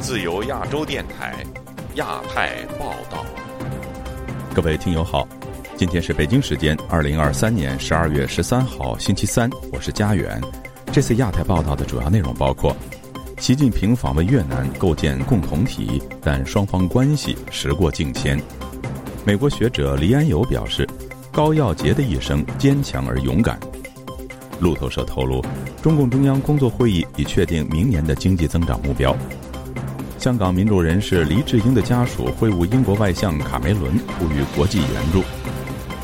自由亚洲电台，亚太报道。各位听友好，今天是北京时间二零二三年十二月十三号星期三，我是佳远。这次亚太报道的主要内容包括：习近平访问越南，构建共同体，但双方关系时过境迁。美国学者黎安友表示，高耀杰的一生坚强而勇敢。路透社透露，中共中央工作会议已确定明年的经济增长目标。香港民主人士黎智英的家属会晤英国外相卡梅伦，呼吁国际援助。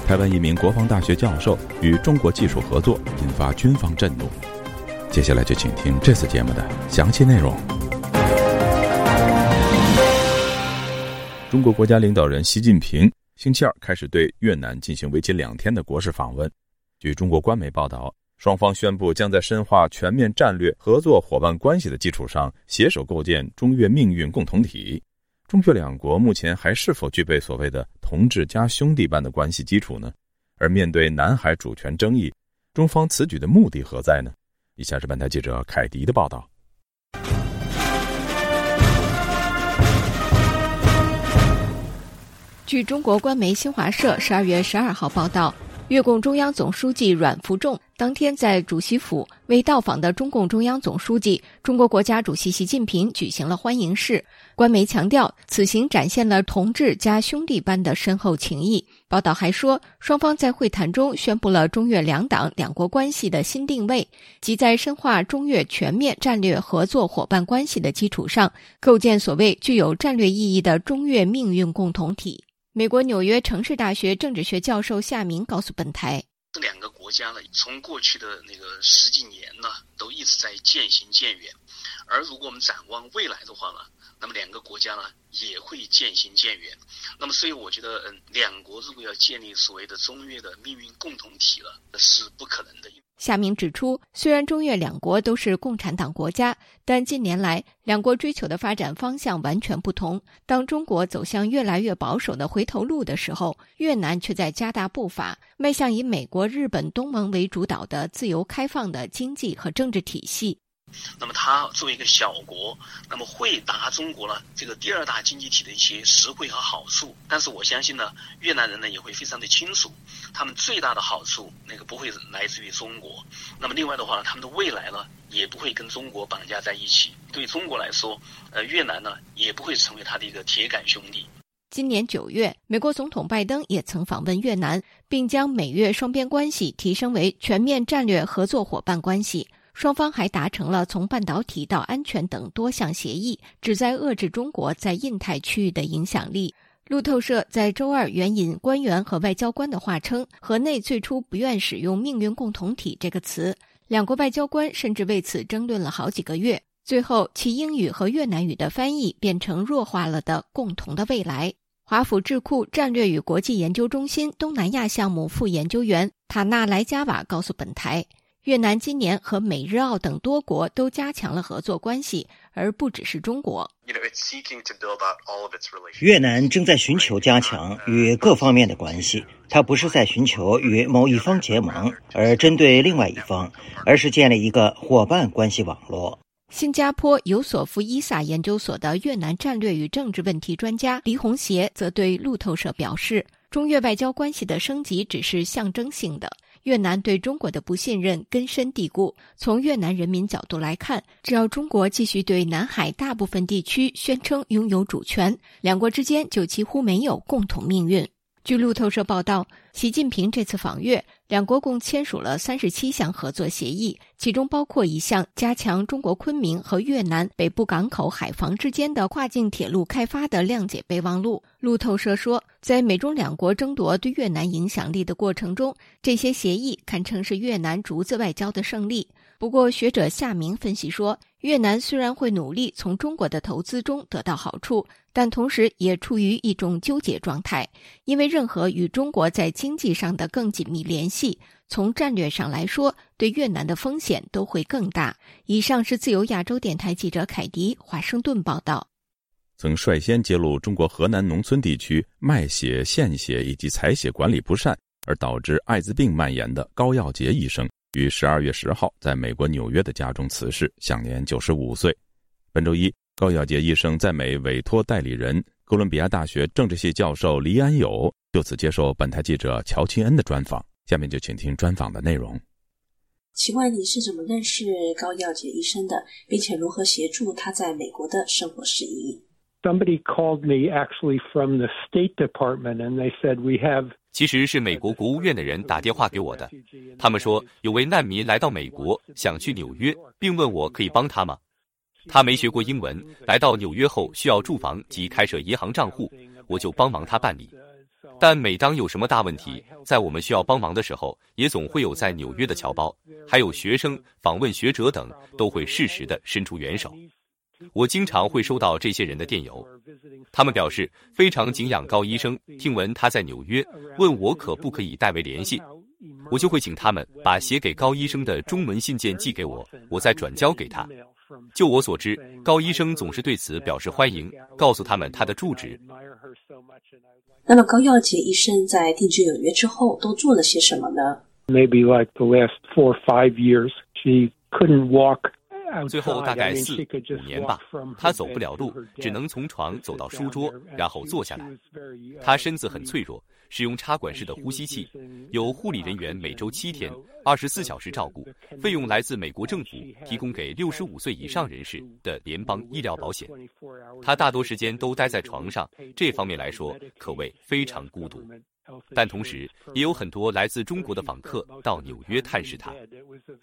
台湾一名国防大学教授与中国技术合作，引发军方震怒。接下来就请听这次节目的详细内容。中国国家领导人习近平星期二开始对越南进行为期两天的国事访问。据中国官媒报道，双方宣布将在深化全面战略合作伙伴关系的基础上，携手构建中越命运共同体。中越两国目前还是否具备所谓的同志加兄弟般的关系基础呢？而面对南海主权争议，中方此举的目的何在呢？以下是本台记者凯迪的报道。据中国官媒新华社十二月十二号报道，越共中央总书记阮福仲当天在主席府为到访的中共中央总书记、中国国家主席习近平举行了欢迎式。官媒强调，此行展现了同志加兄弟般的深厚情谊。报道还说，双方在会谈中宣布了中越两党两国关系的新定位，即在深化中越全面战略合作伙伴关系的基础上，构建所谓具有战略意义的中越命运共同体。美国纽约城市大学政治学教授夏明告诉本台：“这两个国家呢，从过去的那个十几年呢，都一直在渐行渐远。而如果我们展望未来的话呢，那么两个国家呢也会渐行渐远。那么，所以我觉得，嗯，两国如果要建立所谓的中越的命运共同体了，是不可能的。”夏明指出，虽然中越两国都是共产党国家，但近年来两国追求的发展方向完全不同。当中国走向越来越保守的回头路的时候，越南却在加大步伐，迈向以美国、日本、东盟为主导的自由开放的经济和政治体系。那么，它作为一个小国，那么会拿中国呢这个第二大经济体的一些实惠和好处。但是，我相信呢，越南人呢也会非常的清楚，他们最大的好处那个不会来自于中国。那么，另外的话呢，他们的未来呢也不会跟中国绑架在一起。对中国来说，呃，越南呢也不会成为他的一个铁杆兄弟。今年九月，美国总统拜登也曾访问越南，并将美越双边关系提升为全面战略合作伙伴关系。双方还达成了从半导体到安全等多项协议，旨在遏制中国在印太区域的影响力。路透社在周二援引官员和外交官的话称，河内最初不愿使用“命运共同体”这个词，两国外交官甚至为此争论了好几个月，最后其英语和越南语的翻译变成弱化了的“共同的未来”。华府智库战略与国际研究中心东南亚项目副研究员塔纳莱加瓦告诉本台。越南今年和美日澳等多国都加强了合作关系，而不只是中国。越南正在寻求加强与各方面的关系，它不是在寻求与某一方结盟而针对另外一方，而是建立一个伙伴关系网络。新加坡尤索夫伊萨研究所的越南战略与政治问题专家黎红协则对路透社表示，中越外交关系的升级只是象征性的。越南对中国的不信任根深蒂固。从越南人民角度来看，只要中国继续对南海大部分地区宣称拥有主权，两国之间就几乎没有共同命运。据路透社报道，习近平这次访越，两国共签署了三十七项合作协议，其中包括一项加强中国昆明和越南北部港口海防之间的跨境铁路开发的谅解备忘录。路透社说，在美中两国争夺对越南影响力的过程中，这些协议堪称是越南竹子外交的胜利。不过，学者夏明分析说，越南虽然会努力从中国的投资中得到好处，但同时也处于一种纠结状态，因为任何与中国在经济上的更紧密联系，从战略上来说，对越南的风险都会更大。以上是自由亚洲电台记者凯迪华盛顿报道。曾率先揭露中国河南农村地区卖血、献血以及采血管理不善，而导致艾滋病蔓延的高耀杰医生。于十二月十号在美国纽约的家中辞世，享年九十五岁。本周一，高耀杰医生在美委托代理人哥伦比亚大学政治系教授黎安友就此接受本台记者乔钦恩的专访。下面就请听专访的内容。请问你是怎么认识高耀杰医生的，并且如何协助他在美国的生活事宜？Somebody called me actually from the State Department, and they said we have. 其实是美国国务院的人打电话给我的，他们说有位难民来到美国，想去纽约，并问我可以帮他吗？他没学过英文，来到纽约后需要住房及开设银行账户，我就帮忙他办理。但每当有什么大问题，在我们需要帮忙的时候，也总会有在纽约的侨胞，还有学生访问学者等，都会适时的伸出援手。我经常会收到这些人的电邮，他们表示非常敬仰高医生，听闻他在纽约，问我可不可以代为联系，我就会请他们把写给高医生的中文信件寄给我，我再转交给他。就我所知，高医生总是对此表示欢迎，告诉他们他的住址。那么高耀杰医生在定居纽约之后都做了些什么呢？Maybe like the last four or five years, she couldn't walk. 最后大概四五年吧，他走不了路，只能从床走到书桌，然后坐下来。他身子很脆弱，使用插管式的呼吸器，有护理人员每周七天、二十四小时照顾，费用来自美国政府提供给六十五岁以上人士的联邦医疗保险。他大多时间都待在床上，这方面来说可谓非常孤独。但同时，也有很多来自中国的访客到纽约探视他。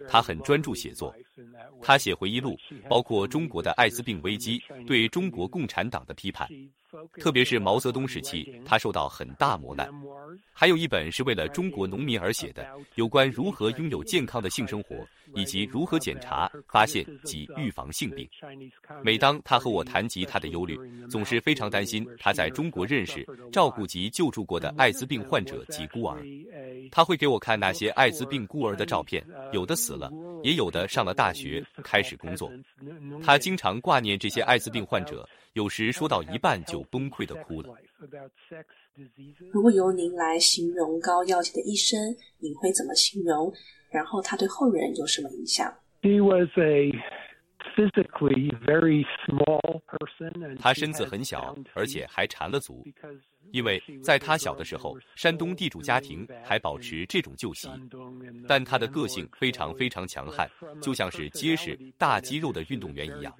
他很专注写作，他写回忆录，包括中国的艾滋病危机、对中国共产党的批判，特别是毛泽东时期，他受到很大磨难。还有一本是为了中国农民而写的，有关如何拥有健康的性生活。以及如何检查、发现及预防性病。每当他和我谈及他的忧虑，总是非常担心他在中国认识、照顾及救助过的艾滋病患者及孤儿。他会给我看那些艾滋病孤儿的照片，有的死了，也有的上了大学，开始工作。他经常挂念这些艾滋病患者，有时说到一半就崩溃的哭了。如果由您来形容高要求的一生，你会怎么形容？然后他对后人有什么影响？He was a physically very small person. 他身子很小，而且还缠了足。因为在他小的时候，山东地主家庭还保持这种旧习，但他的个性非常非常强悍，就像是结实大肌肉的运动员一样。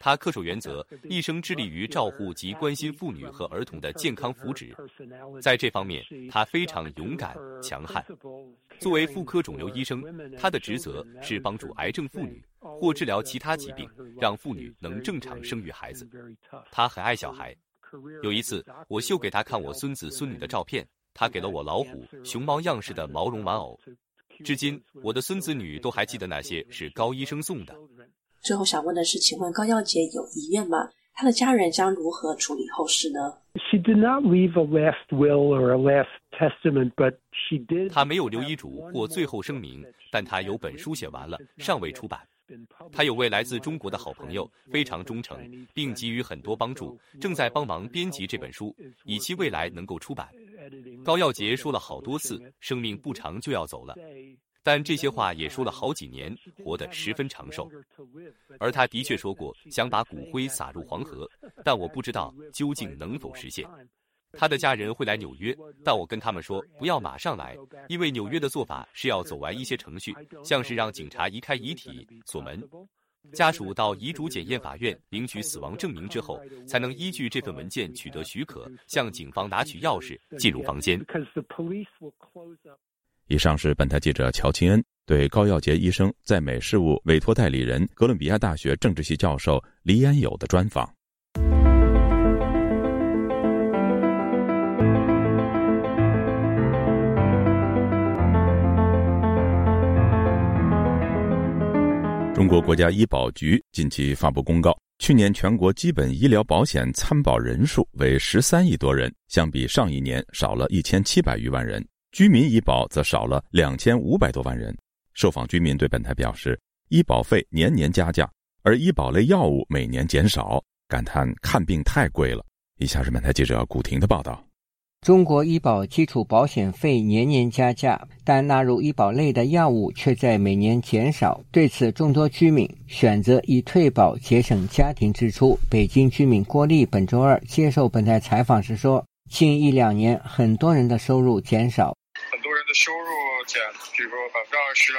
他恪守原则，一生致力于照护及关心妇女和儿童的健康福祉。在这方面，他非常勇敢强悍。作为妇科肿瘤医生，他的职责是帮助癌症妇女或治疗其他疾病，让妇女能正常生育孩子。他很爱小孩。有一次，我秀给他看我孙子孙女的照片，他给了我老虎、熊猫样式的毛绒玩偶。至今，我的孙子女都还记得那些是高医生送的。最后想问的是，请问高耀杰有遗愿吗？他的家人将如何处理后事呢？他没有留遗嘱或最后声明，但他有本书写完了，尚未出版。他有位来自中国的好朋友，非常忠诚，并给予很多帮助，正在帮忙编辑这本书，以期未来能够出版。高耀杰说了好多次，生命不长就要走了。但这些话也说了好几年，活得十分长寿。而他的确说过想把骨灰撒入黄河，但我不知道究竟能否实现。他的家人会来纽约，但我跟他们说不要马上来，因为纽约的做法是要走完一些程序，像是让警察移开遗体、锁门，家属到遗嘱检验法院领取死亡证明之后，才能依据这份文件取得许可，向警方拿取钥匙进入房间。以上是本台记者乔钦恩对高耀杰医生在美事务委托代理人、哥伦比亚大学政治系教授黎安友的专访。国家医保局近期发布公告，去年全国基本医疗保险参保人数为十三亿多人，相比上一年少了一千七百余万人。居民医保则少了两千五百多万人。受访居民对本台表示，医保费年年加价，而医保类药物每年减少，感叹看病太贵了。以下是本台记者古婷的报道。中国医保基础保险费年年加价，但纳入医保类的药物却在每年减少。对此，众多居民选择以退保节省家庭支出。北京居民郭丽本周二接受本台采访时说：“近一两年，很多人的收入减少，很多人的收入减，比如说百分之二十啊，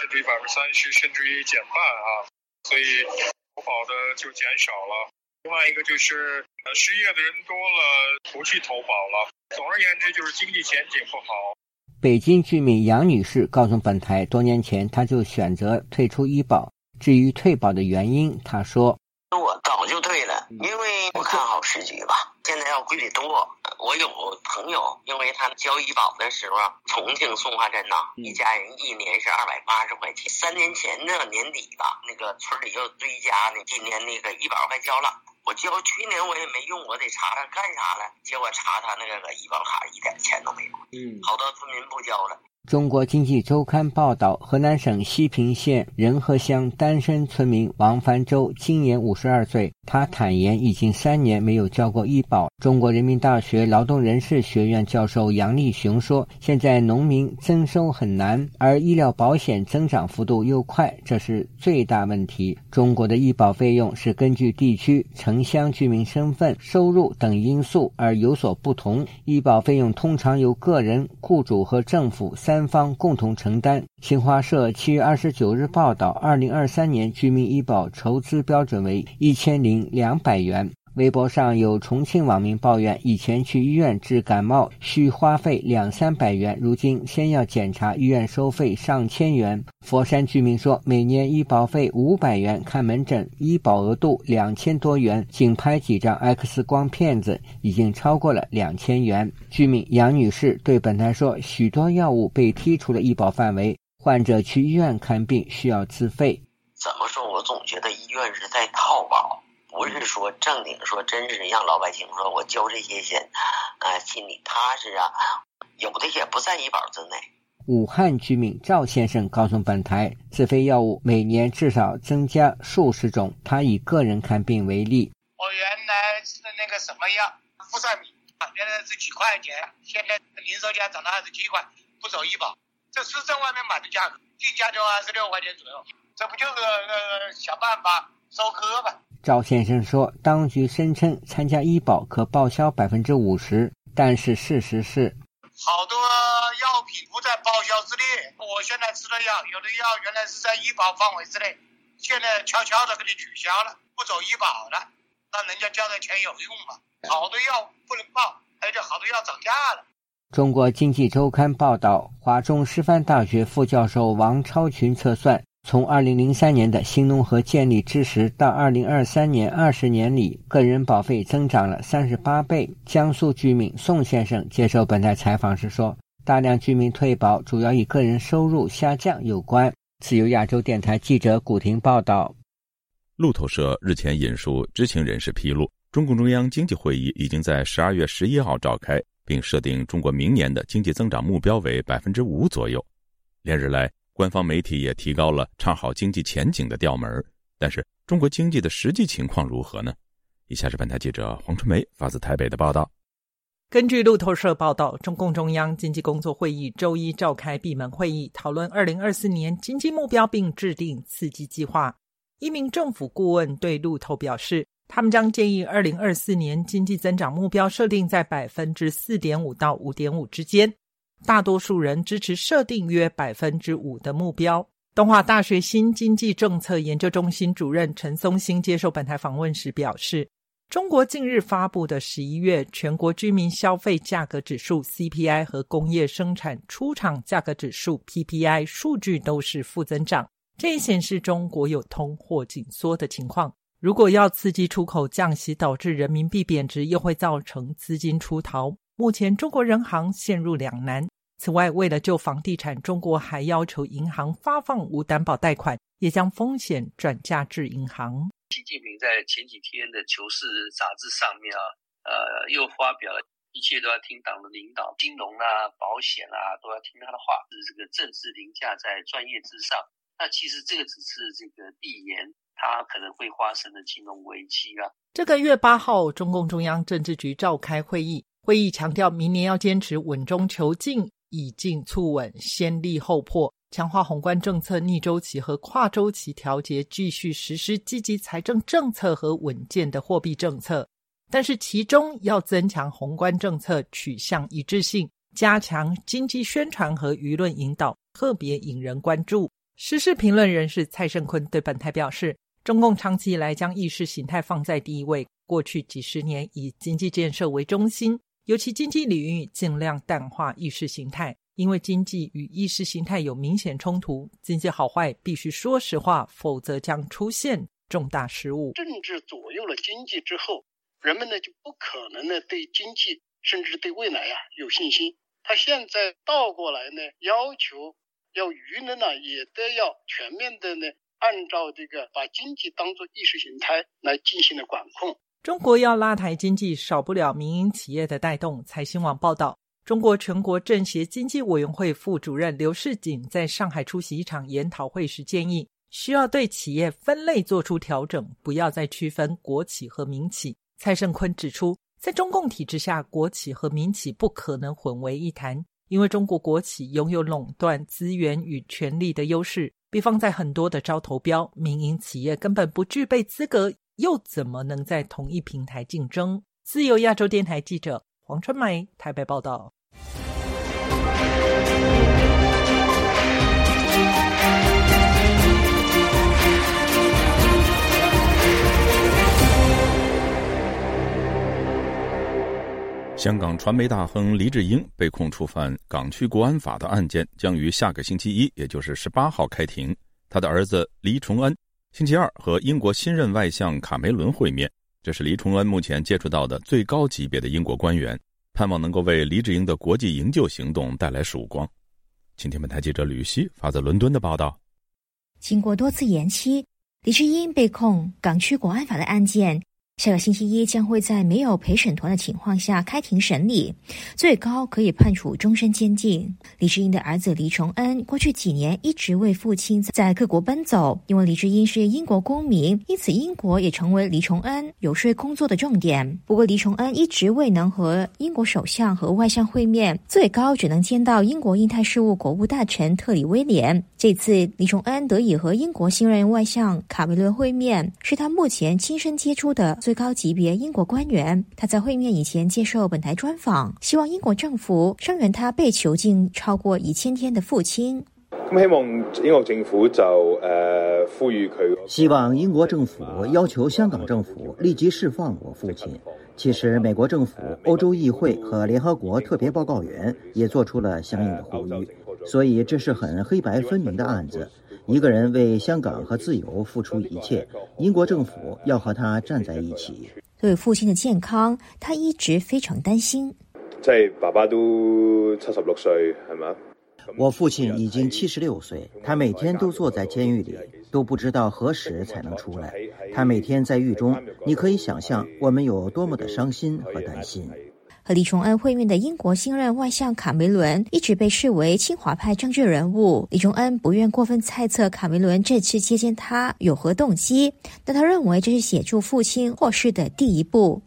甚至于百分之三十，甚至于减半啊，所以投保的就减少了。”另外一个就是，呃，失业的人多了，不去投保了。总而言之，就是经济前景不好。北京居民杨女士告诉本台，多年前她就选择退出医保。至于退保的原因，她说：“我早就退了，因为我看好时局吧。现在要贵得多。我有朋友，因为他交医保的时候，重庆松花镇呐，一家人一年是二百八十块钱。三年前的，年底吧，那个村里又追加呢，今年那个医保快交了。”我交去年我也没用，我得查查干啥了。结果查他那个医保卡一点钱都没有。嗯，好多村民不交了。中国经济周刊报道，河南省西平县仁和乡单身村民王凡洲今年五十二岁，他坦言已经三年没有交过医保。中国人民大学劳动人事学院教授杨立雄说：“现在农民增收很难，而医疗保险增长幅度又快，这是最大问题。中国的医保费用是根据地区、城城乡居民身份、收入等因素而有所不同，医保费用通常由个人、雇主和政府。”三方共同承担。新华社七月二十九日报道，二零二三年居民医保筹资标准为一千零两百元。微博上有重庆网民抱怨，以前去医院治感冒需花费两三百元，如今先要检查，医院收费上千元。佛山居民说，每年医保费五百元看门诊，医保额度两千多元，仅拍几张 X 光片子已经超过了两千元。居民杨女士对本台说，许多药物被剔除了医保范围，患者去医院看病需要自费。怎么说？我总觉得医院是在套保。不是说正经说，真是让老百姓说我交这些钱，啊，心里踏实啊。有的也不在医保之内。武汉居民赵先生告诉本台，自费药物每年至少增加数十种。他以个人看病为例，我原来吃的那个什么药不算米，原来是几块钱，现在零售价涨到二十七块，不走医保。这是在外面买的价格，进价就二十六块钱左右，这不就是呃想办法收割吗？赵先生说：“当局声称参加医保可报销百分之五十，但是事实是，好多药品不在报销之列。我现在吃的药，有的药原来是在医保范围之内，现在悄悄的给你取消了，不走医保了，那人家交的钱有用吗？好多药不能报，而且好多药涨价了。”中国经济周刊报道，华中师范大学副教授王超群测算。从二零零三年的新农合建立之时到二零二三年二十年里，个人保费增长了三十八倍。江苏居民宋先生接受本台采访时说：“大量居民退保主要与个人收入下降有关。”自由亚洲电台记者古婷报道。路透社日前引述知情人士披露，中共中央经济会议已经在十二月十一号召开，并设定中国明年的经济增长目标为百分之五左右。连日来。官方媒体也提高了唱好经济前景的调门但是中国经济的实际情况如何呢？以下是本台记者黄春梅发自台北的报道。根据路透社报道，中共中央经济工作会议周一召开闭门会议，讨论二零二四年经济目标，并制定刺激计划。一名政府顾问对路透表示，他们将建议二零二四年经济增长目标设定在百分之四点五到五点五之间。大多数人支持设定约百分之五的目标。东华大学新经济政策研究中心主任陈松兴接受本台访问时表示，中国近日发布的十一月全国居民消费价格指数 （CPI） 和工业生产出厂价格指数 （PPI） 数据都是负增长，这也显示中国有通货紧缩的情况。如果要刺激出口降息，导致人民币贬值，又会造成资金出逃。目前，中国人行陷入两难。此外，为了救房地产，中国还要求银行发放无担保贷款，也将风险转嫁至银行。习近平在前几天的《求是》杂志上面啊，呃，又发表了一切都要听党的领导，金融啊、保险啊都要听他的话，是这个政治凌驾在专业之上。那其实这个只是这个递延，它可能会发生的金融危机啊。这个月八号，中共中央政治局召开会议。会议强调，明年要坚持稳中求进，以进促稳，先立后破，强化宏观政策逆周期和跨周期调节，继续实施积极财政政策和稳健的货币政策。但是，其中要增强宏观政策取向一致性，加强经济宣传和舆论引导，特别引人关注。时事评论人士蔡胜坤对本台表示：“中共长期以来将意识形态放在第一位，过去几十年以经济建设为中心，尤其经济领域尽量淡化意识形态，因为经济与意识形态有明显冲突，经济好坏必须说实话，否则将出现重大失误。政治左右了经济之后。”人们呢就不可能呢对经济甚至对未来呀有信心。他现在倒过来呢，要求要舆论呢也都要全面的呢，按照这个把经济当做意识形态来进行的管控。中国要拉抬经济，少不了民营企业的带动。财新网报道，中国全国政协经济委员会副主任刘世锦在上海出席一场研讨会时建议，需要对企业分类做出调整，不要再区分国企和民企。蔡胜坤指出，在中共体制下，国企和民企不可能混为一谈，因为中国国企拥有垄断资源与权力的优势。比方，在很多的招投标，民营企业根本不具备资格，又怎么能在同一平台竞争？自由亚洲电台记者黄春梅台北报道。香港传媒大亨黎智英被控触犯港区国安法的案件将于下个星期一，也就是十八号开庭。他的儿子黎崇恩星期二和英国新任外相卡梅伦会面，这是黎崇恩目前接触到的最高级别的英国官员，盼望能够为黎智英的国际营救行动带来曙光。请听本台记者吕希发自伦敦的报道。经过多次延期，黎智英被控港区国安法的案件。下个星期一将会在没有陪审团的情况下开庭审理，最高可以判处终身监禁。李智英的儿子李崇恩过去几年一直为父亲在各国奔走，因为李智英是英国公民，因此英国也成为李崇恩游说工作的重点。不过，李崇恩一直未能和英国首相和外相会面，最高只能见到英国印太事务国务大臣特里威廉。这次李崇恩得以和英国新任外相卡梅伦会面，是他目前亲身接触的。最高级别英国官员，他在会面以前接受本台专访，希望英国政府声援他被囚禁超过一千天的父亲。咁希望英国政府就誒呼籲佢，希望英國政府要求香港政府立即釋放我父親。其實美國政府、歐洲議會和聯合國特別報告員也做出了相應的呼籲，所以这是很黑白分明的案子。一个人为香港和自由付出一切，英国政府要和他站在一起。对父亲的健康，他一直非常担心。即系爸爸都七十六岁，系嘛？我父亲已经七十六岁，他每天都坐在监狱里，都不知道何时才能出来。他每天在狱中，你可以想象我们有多么的伤心和担心。和李崇恩会面的英国新任外相卡梅伦一直被视为亲华派政治人物。李崇恩不愿过分猜测卡梅伦这次接见他有何动机，但他认为这是协助父亲获释的第一步。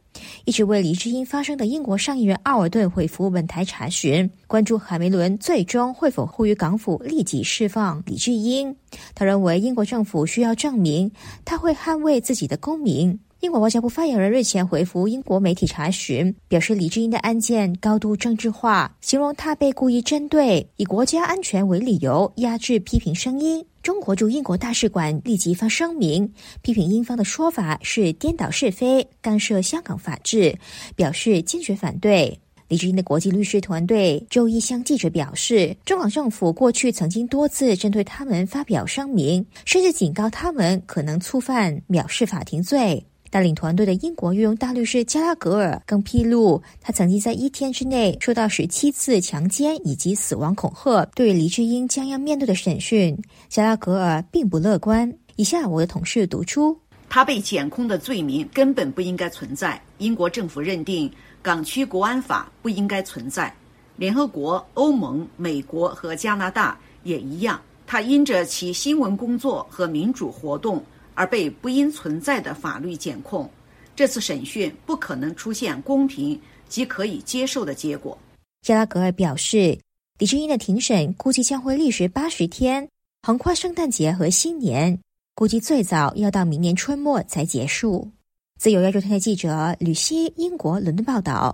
一直为黎智英发生的英国上议员奥尔顿回复本台查询，关注卡梅伦最终会否呼吁港府立即释放李智英。他认为英国政府需要证明他会捍卫自己的公民。英国外交部发言人日前回复英国媒体查询，表示李智英的案件高度政治化，形容他被故意针对，以国家安全为理由压制批评声音。中国驻英国大使馆立即发声明，批评英方的说法是颠倒是非、干涉香港法治，表示坚决反对。李智英的国际律师团队周一向记者表示，中港政府过去曾经多次针对他们发表声明，甚至警告他们可能触犯藐视法庭罪。带领团队的英国御用大律师加拉格尔更披露，他曾经在一天之内受到十七次强奸以及死亡恐吓。对黎智英将要面对的审讯，加拉格尔并不乐观。以下我的同事读出：他被检控的罪名根本不应该存在。英国政府认定港区国安法不应该存在，联合国、欧盟、美国和加拿大也一样。他因着其新闻工作和民主活动。而被不应存在的法律检控，这次审讯不可能出现公平、及可以接受的结果。加拉格尔表示，李志英的庭审估计将会历时八十天，横跨圣诞节和新年，估计最早要到明年春末才结束。自由亚洲台的记者吕希，英国伦敦报道。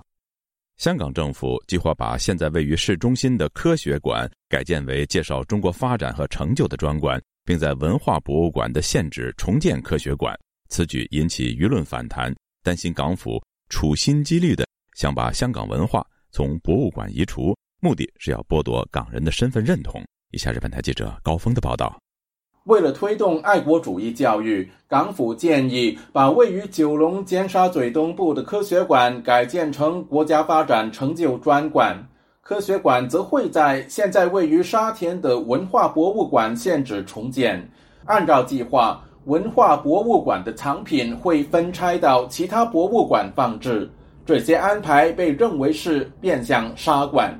香港政府计划把现在位于市中心的科学馆改建为介绍中国发展和成就的专馆，并在文化博物馆的现址重建科学馆。此举引起舆论反弹，担心港府处心积虑的想把香港文化从博物馆移除，目的是要剥夺港人的身份认同。以下是本台记者高峰的报道。为了推动爱国主义教育，港府建议把位于九龙尖沙咀东部的科学馆改建成国家发展成就专馆。科学馆则会在现在位于沙田的文化博物馆现址重建。按照计划，文化博物馆的藏品会分拆到其他博物馆放置。这些安排被认为是变相沙馆。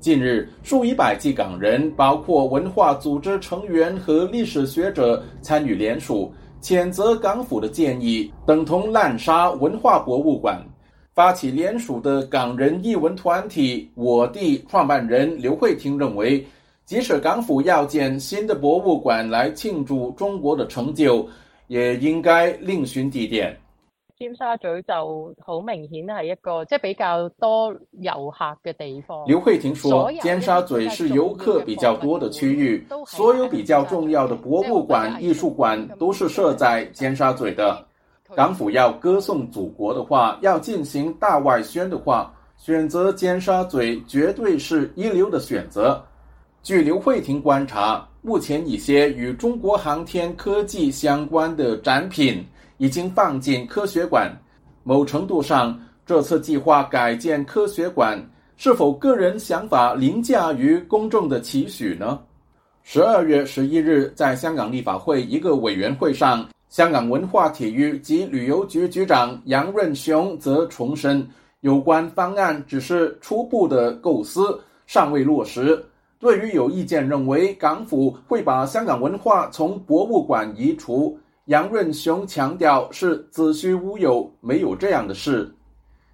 近日，数以百计港人，包括文化组织成员和历史学者，参与联署，谴责港府的建议等同滥杀文化博物馆。发起联署的港人译文团体“我地”创办人刘慧婷认为，即使港府要建新的博物馆来庆祝中国的成就，也应该另寻地点。尖沙咀就好明顯係一個即係比較多遊客嘅地方。劉慧婷說：尖沙咀是遊客比較多的區域，所有比較重要的博物館、藝術館都是設在尖沙咀的。港府要歌颂祖国的话，要进行大外宣的话，选择尖沙咀绝对是一流的选择。据刘慧婷观察，目前一些与中国航天科技相关的展品。已经放进科学馆，某程度上，这次计划改建科学馆，是否个人想法凌驾于公众的期许呢？十二月十一日，在香港立法会一个委员会上，香港文化体育及旅游局局长杨润雄则重申，有关方案只是初步的构思，尚未落实。对于有意见认为港府会把香港文化从博物馆移除，杨润雄强调是子虚乌有，没有这样的事。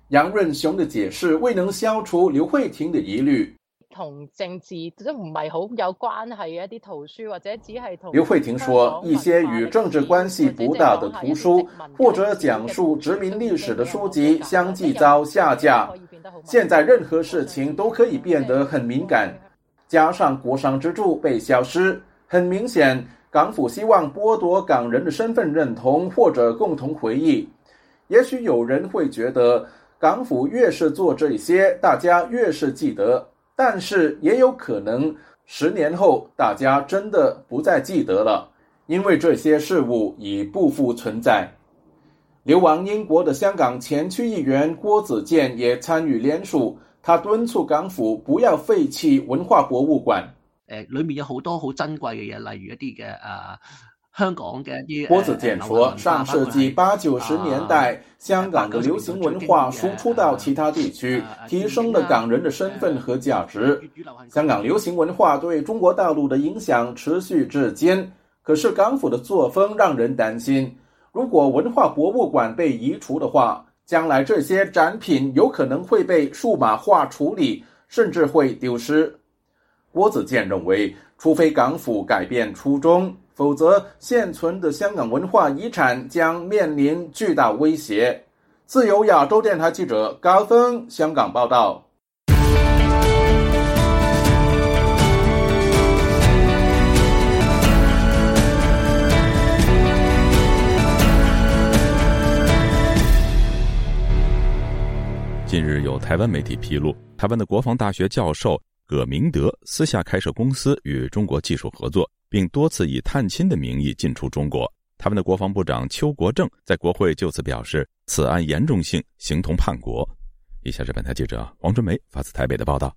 杨润雄的解释未能消除刘慧婷的疑虑。同政治都唔系好有关系嘅一啲图书，或者只系同刘慧婷说，一些与政治关系不大的图书或者讲述殖民历史的书籍相继遭下架。现在任何事情都可以变得很敏感，加上國殤之柱被消失，很明显。港府希望剥夺港人的身份认同或者共同回忆，也许有人会觉得港府越是做这些，大家越是记得。但是也有可能十年後大家真的不再記得了，因為這些事物已不復存在。流亡英國的香港前區議員郭子健也參與聯署，他敦促港府不要廢棄文化博物館。誒，裏面有好多好珍貴嘅嘢，例如一啲嘅誒香港嘅一啲。郭子健说，上世纪八九十年代，香港的流行文化输出到其他地区，提升了港人的身份和价值。香港流行文化对中国大陆的影响持续至今。可是港府的作风让人担心，如果文化博物馆被移除的话，将来这些展品有可能会被数码化处理，甚至会丢失。郭子健认为，除非港府改变初衷，否则现存的香港文化遗产将面临巨大威胁。自由亚洲电台记者高峰香港报道。近日有台湾媒体披露，台湾的国防大学教授。葛明德私下开设公司与中国技术合作，并多次以探亲的名义进出中国。他们的国防部长邱国正在国会就此表示，此案严重性，形同叛国。以下是本台记者王春梅发自台北的报道：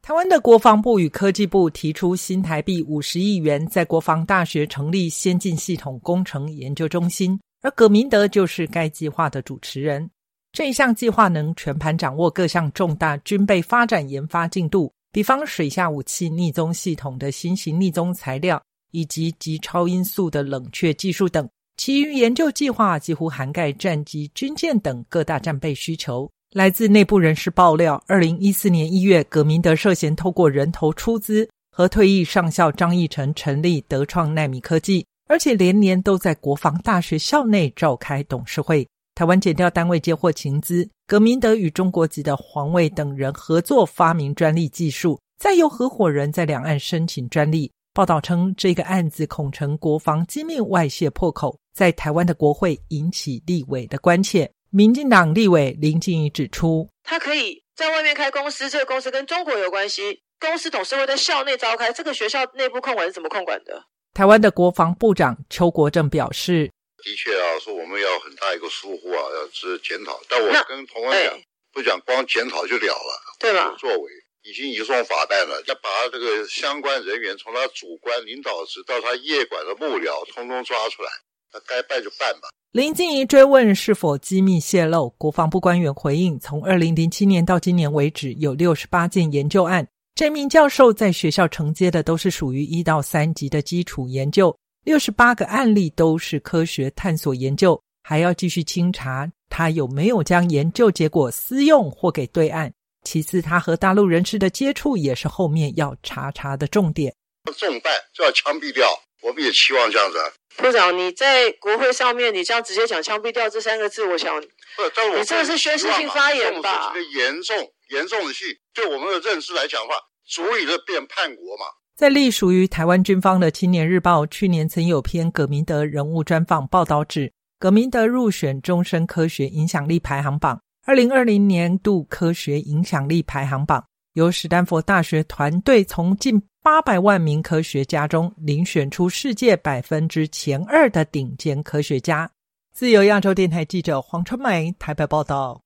台湾的国防部与科技部提出新台币五十亿元，在国防大学成立先进系统工程研究中心，而葛明德就是该计划的主持人。这一项计划能全盘掌握各项重大军备发展研发进度。比方水下武器逆踪系统的新型逆踪材料，以及极超音速的冷却技术等，其余研究计划几乎涵盖战机、军舰等各大战备需求。来自内部人士爆料，二零一四年一月，葛明德涉嫌透过人头出资，和退役上校张义成成立德创纳米科技，而且连年都在国防大学校内召开董事会。台湾检调单位接获情资，葛明德与中国籍的黄卫等人合作发明专利技术，再由合伙人在两岸申请专利。报道称，这个案子恐成国防机密外泄破口，在台湾的国会引起立委的关切。民进党立委林静怡指出，他可以在外面开公司，这个公司跟中国有关系，公司董事会在校内召开，这个学校内部控管是怎么控管的？台湾的国防部长邱国正表示，的确啊，说我们要很大一个疏忽啊，要是检讨。但我跟同仁讲，不讲光检讨就了了，对吧？作为已经移送法办了，要把这个相关人员从他主观领导职到他业管的幕僚，通通抓出来，他该办就办吧。林静怡追问是否机密泄露，国防部官员回应：从二零零七年到今年为止，有六十八件研究案。这名教授在学校承接的都是属于一到三级的基础研究，六十八个案例都是科学探索研究，还要继续清查他有没有将研究结果私用或给对岸。其次，他和大陆人士的接触也是后面要查查的重点。重办就要枪毙掉，我们也期望这样子。部长，你在国会上面，你这样直接讲“枪毙掉”这三个字，我想不，你这个是宣誓性发言吧？这个严重、严重的戏，对我们的认知来讲的话，足以的变叛国嘛？在隶属于台湾军方的《青年日报》去年曾有篇葛明德人物专访报道，指葛明德入选终身科学影响力排行榜，二零二零年度科学影响力排行榜。由史丹佛大学团队从近八百万名科学家中遴选出世界百分之前二的顶尖科学家。自由亚洲电台记者黄春梅台北报道。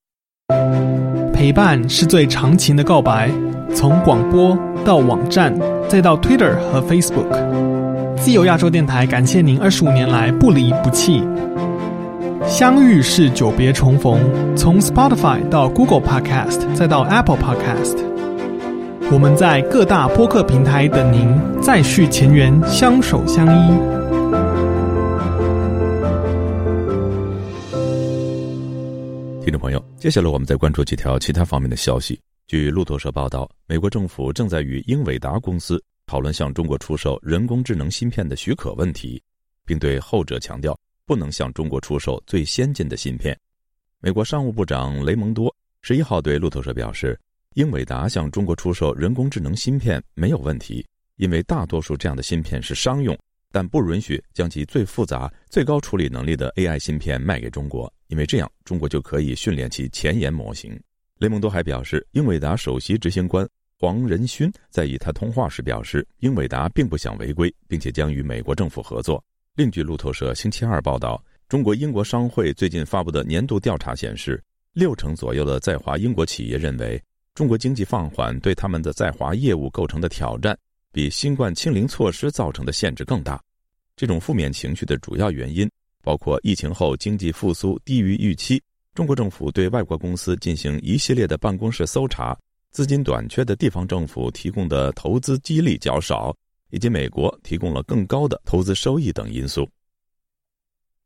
陪伴是最长情的告白，从广播到网站，再到 Twitter 和 Facebook。自由亚洲电台感谢您二十五年来不离不弃。相遇是久别重逢，从 Spotify 到 Google Podcast，再到 Apple Podcast。我们在各大播客平台等您，再续前缘，相守相依。听众朋友，接下来我们再关注几条其他方面的消息。据路透社报道，美国政府正在与英伟达公司讨论向中国出售人工智能芯片的许可问题，并对后者强调不能向中国出售最先进的芯片。美国商务部长雷蒙多十一号对路透社表示。英伟达向中国出售人工智能芯片没有问题，因为大多数这样的芯片是商用，但不允许将其最复杂、最高处理能力的 AI 芯片卖给中国，因为这样中国就可以训练其前沿模型。雷蒙多还表示，英伟达首席执行官黄仁勋在与他通话时表示，英伟达并不想违规，并且将与美国政府合作。另据路透社星期二报道，中国英国商会最近发布的年度调查显示，六成左右的在华英国企业认为。中国经济放缓对他们的在华业务构成的挑战，比新冠清零措施造成的限制更大。这种负面情绪的主要原因包括疫情后经济复苏低于预期，中国政府对外国公司进行一系列的办公室搜查，资金短缺的地方政府提供的投资激励较少，以及美国提供了更高的投资收益等因素。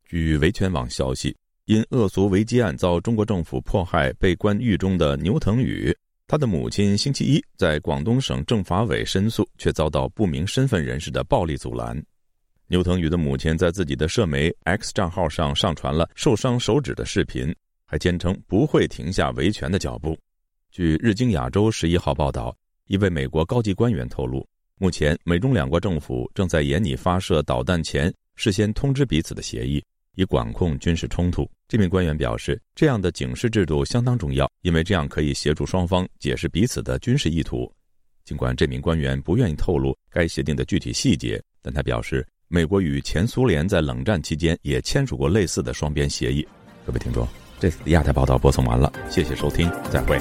据维权网消息，因恶俗违纪案遭中国政府迫害被关狱中的牛腾宇。他的母亲星期一在广东省政法委申诉，却遭到不明身份人士的暴力阻拦。牛腾宇的母亲在自己的社媒 X 账号上上传了受伤手指的视频，还坚称不会停下维权的脚步。据日经亚洲十一号报道，一位美国高级官员透露，目前美中两国政府正在研拟发射导弹前事先通知彼此的协议。以管控军事冲突。这名官员表示，这样的警示制度相当重要，因为这样可以协助双方解释彼此的军事意图。尽管这名官员不愿意透露该协定的具体细节，但他表示，美国与前苏联在冷战期间也签署过类似的双边协议。各位听众，这次的亚太报道播送完了，谢谢收听，再会。